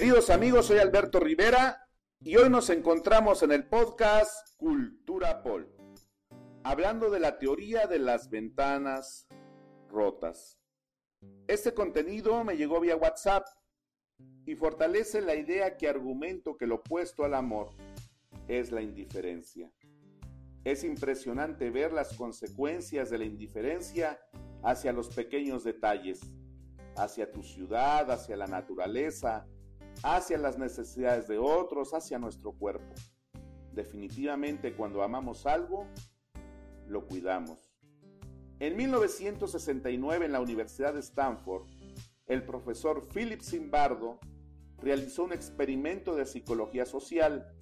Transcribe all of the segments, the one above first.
Queridos amigos, soy Alberto Rivera y hoy nos encontramos en el podcast Cultura Pol, hablando de la teoría de las ventanas rotas. Este contenido me llegó vía WhatsApp y fortalece la idea que argumento que lo opuesto al amor es la indiferencia. Es impresionante ver las consecuencias de la indiferencia hacia los pequeños detalles, hacia tu ciudad, hacia la naturaleza, hacia las necesidades de otros, hacia nuestro cuerpo. Definitivamente cuando amamos algo, lo cuidamos. En 1969 en la Universidad de Stanford, el profesor Philip Zimbardo realizó un experimento de psicología social.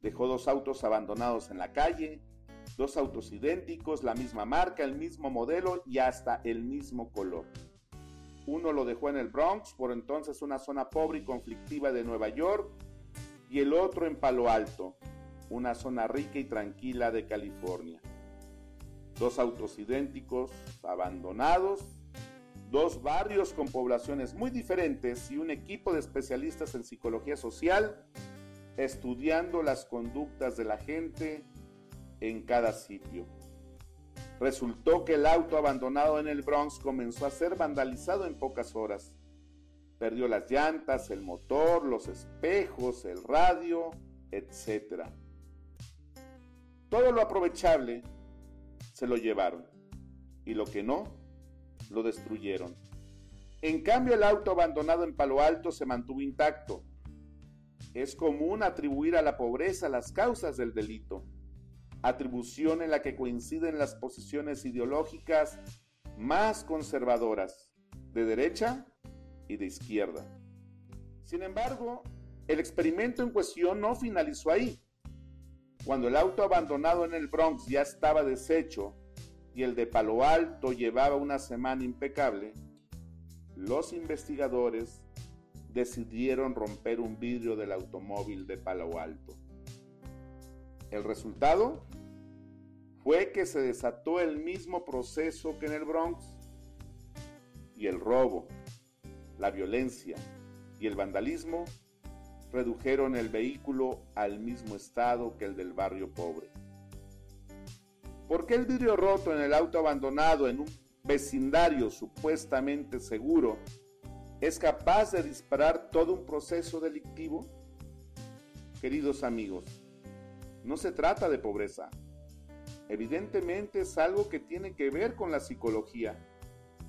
Dejó dos autos abandonados en la calle, dos autos idénticos, la misma marca, el mismo modelo y hasta el mismo color. Uno lo dejó en el Bronx, por entonces una zona pobre y conflictiva de Nueva York, y el otro en Palo Alto, una zona rica y tranquila de California. Dos autos idénticos, abandonados, dos barrios con poblaciones muy diferentes y un equipo de especialistas en psicología social estudiando las conductas de la gente en cada sitio. Resultó que el auto abandonado en el Bronx comenzó a ser vandalizado en pocas horas. Perdió las llantas, el motor, los espejos, el radio, etc. Todo lo aprovechable se lo llevaron y lo que no, lo destruyeron. En cambio, el auto abandonado en Palo Alto se mantuvo intacto. Es común atribuir a la pobreza las causas del delito atribución en la que coinciden las posiciones ideológicas más conservadoras, de derecha y de izquierda. Sin embargo, el experimento en cuestión no finalizó ahí. Cuando el auto abandonado en el Bronx ya estaba deshecho y el de Palo Alto llevaba una semana impecable, los investigadores decidieron romper un vidrio del automóvil de Palo Alto. El resultado fue que se desató el mismo proceso que en el Bronx. Y el robo, la violencia y el vandalismo redujeron el vehículo al mismo estado que el del barrio pobre. ¿Por qué el vidrio roto en el auto abandonado en un vecindario supuestamente seguro es capaz de disparar todo un proceso delictivo? Queridos amigos, no se trata de pobreza. Evidentemente es algo que tiene que ver con la psicología,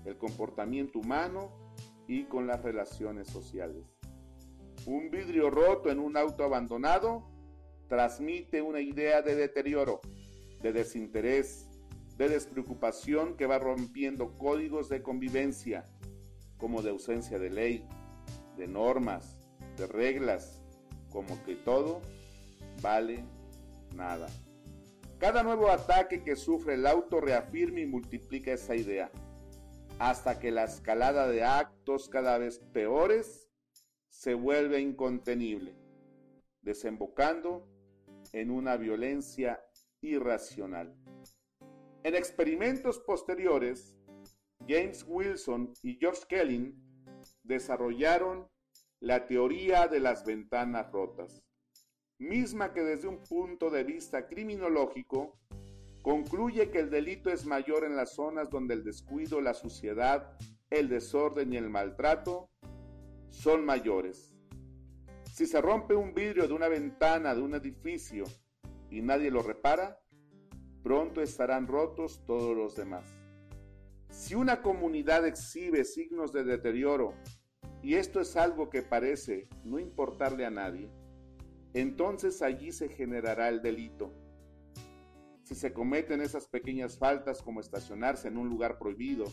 el comportamiento humano y con las relaciones sociales. Un vidrio roto en un auto abandonado transmite una idea de deterioro, de desinterés, de despreocupación que va rompiendo códigos de convivencia, como de ausencia de ley, de normas, de reglas, como que todo vale nada. Cada nuevo ataque que sufre el auto reafirma y multiplica esa idea, hasta que la escalada de actos cada vez peores se vuelve incontenible, desembocando en una violencia irracional. En experimentos posteriores, James Wilson y George Kelly desarrollaron la teoría de las ventanas rotas misma que desde un punto de vista criminológico concluye que el delito es mayor en las zonas donde el descuido, la suciedad, el desorden y el maltrato son mayores. Si se rompe un vidrio de una ventana de un edificio y nadie lo repara, pronto estarán rotos todos los demás. Si una comunidad exhibe signos de deterioro, y esto es algo que parece no importarle a nadie, entonces allí se generará el delito. Si se cometen esas pequeñas faltas como estacionarse en un lugar prohibido,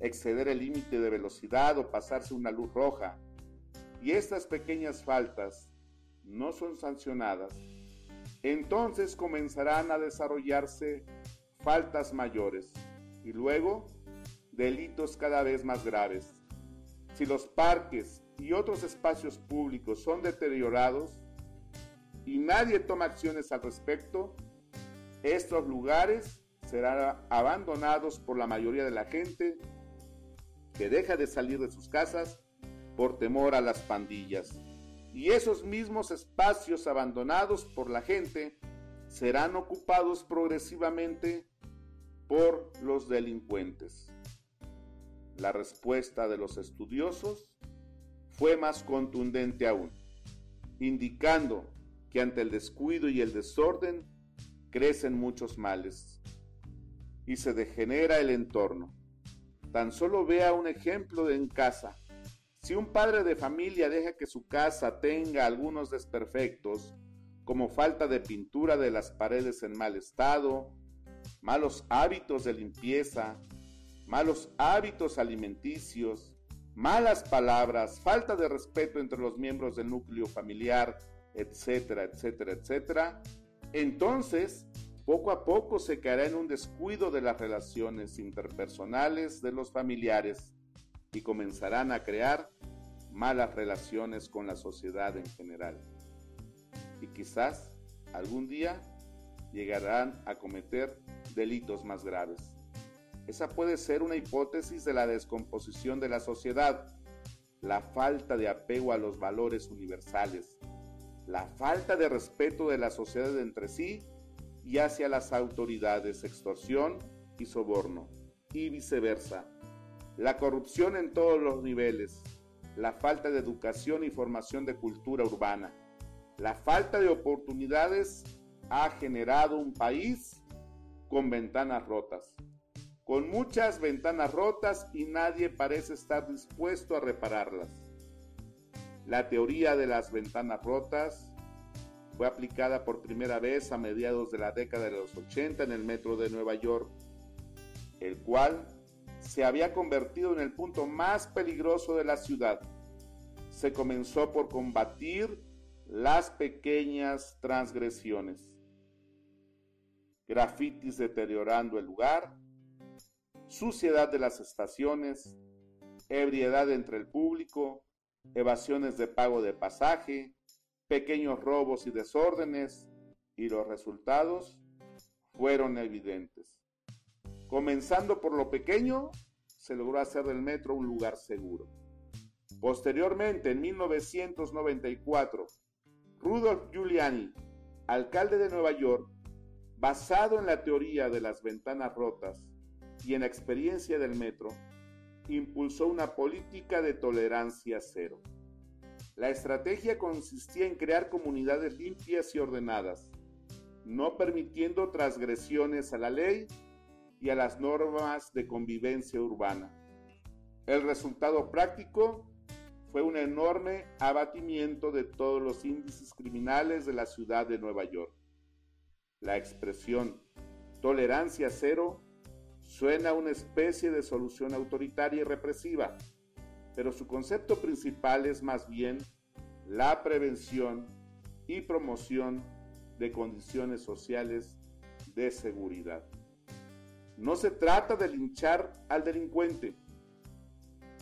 exceder el límite de velocidad o pasarse una luz roja, y estas pequeñas faltas no son sancionadas, entonces comenzarán a desarrollarse faltas mayores y luego delitos cada vez más graves. Si los parques y otros espacios públicos son deteriorados, y nadie toma acciones al respecto, estos lugares serán abandonados por la mayoría de la gente que deja de salir de sus casas por temor a las pandillas. y esos mismos espacios abandonados por la gente serán ocupados progresivamente por los delincuentes. La respuesta de los estudiosos fue más contundente aún, indicando que ante el descuido y el desorden crecen muchos males y se degenera el entorno. Tan solo vea un ejemplo en casa. Si un padre de familia deja que su casa tenga algunos desperfectos, como falta de pintura de las paredes en mal estado, malos hábitos de limpieza, malos hábitos alimenticios, malas palabras, falta de respeto entre los miembros del núcleo familiar, etcétera, etcétera, etcétera, entonces poco a poco se caerá en un descuido de las relaciones interpersonales de los familiares y comenzarán a crear malas relaciones con la sociedad en general. Y quizás algún día llegarán a cometer delitos más graves. Esa puede ser una hipótesis de la descomposición de la sociedad, la falta de apego a los valores universales, la falta de respeto de la sociedad entre sí y hacia las autoridades, extorsión y soborno, y viceversa, la corrupción en todos los niveles, la falta de educación y formación de cultura urbana, la falta de oportunidades ha generado un país con ventanas rotas, con muchas ventanas rotas y nadie parece estar dispuesto a repararlas. La teoría de las ventanas rotas fue aplicada por primera vez a mediados de la década de los 80 en el metro de Nueva York, el cual se había convertido en el punto más peligroso de la ciudad. Se comenzó por combatir las pequeñas transgresiones grafitis deteriorando el lugar, suciedad de las estaciones, ebriedad entre el público, evasiones de pago de pasaje, pequeños robos y desórdenes, y los resultados fueron evidentes. Comenzando por lo pequeño, se logró hacer del metro un lugar seguro. Posteriormente, en 1994, Rudolf Giuliani, alcalde de Nueva York, basado en la teoría de las ventanas rotas y en la experiencia del metro, impulsó una política de tolerancia cero. La estrategia consistía en crear comunidades limpias y ordenadas, no permitiendo transgresiones a la ley y a las normas de convivencia urbana. El resultado práctico fue un enorme abatimiento de todos los índices criminales de la ciudad de Nueva York. La expresión tolerancia cero suena una especie de solución autoritaria y represiva, pero su concepto principal es más bien la prevención y promoción de condiciones sociales de seguridad. No se trata de linchar al delincuente,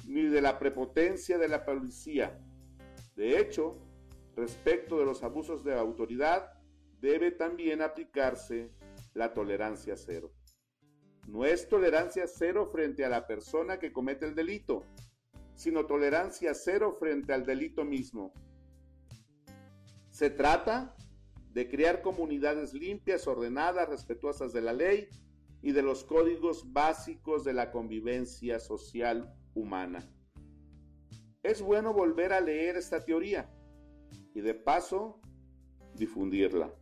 ni de la prepotencia de la policía. De hecho, respecto de los abusos de autoridad, debe también aplicarse la tolerancia cero. No es tolerancia cero frente a la persona que comete el delito, sino tolerancia cero frente al delito mismo. Se trata de crear comunidades limpias, ordenadas, respetuosas de la ley y de los códigos básicos de la convivencia social humana. Es bueno volver a leer esta teoría y de paso difundirla.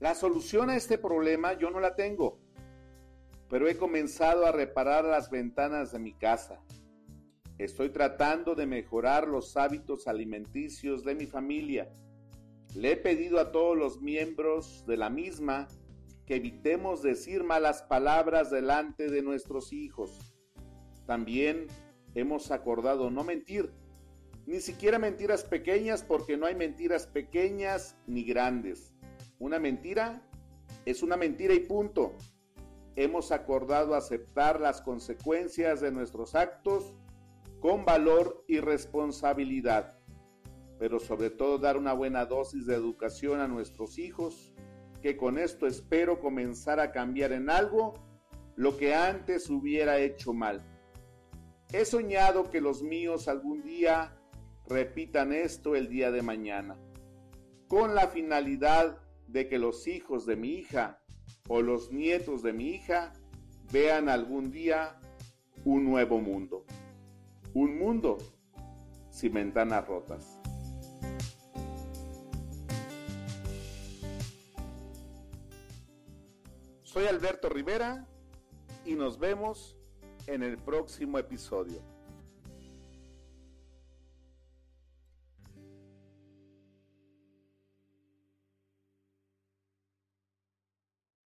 La solución a este problema yo no la tengo, pero he comenzado a reparar las ventanas de mi casa. Estoy tratando de mejorar los hábitos alimenticios de mi familia. Le he pedido a todos los miembros de la misma que evitemos decir malas palabras delante de nuestros hijos. También hemos acordado no mentir, ni siquiera mentiras pequeñas porque no hay mentiras pequeñas ni grandes. Una mentira es una mentira y punto. Hemos acordado aceptar las consecuencias de nuestros actos con valor y responsabilidad, pero sobre todo dar una buena dosis de educación a nuestros hijos, que con esto espero comenzar a cambiar en algo lo que antes hubiera hecho mal. He soñado que los míos algún día repitan esto el día de mañana, con la finalidad de que los hijos de mi hija o los nietos de mi hija vean algún día un nuevo mundo. Un mundo sin ventanas rotas. Soy Alberto Rivera y nos vemos en el próximo episodio.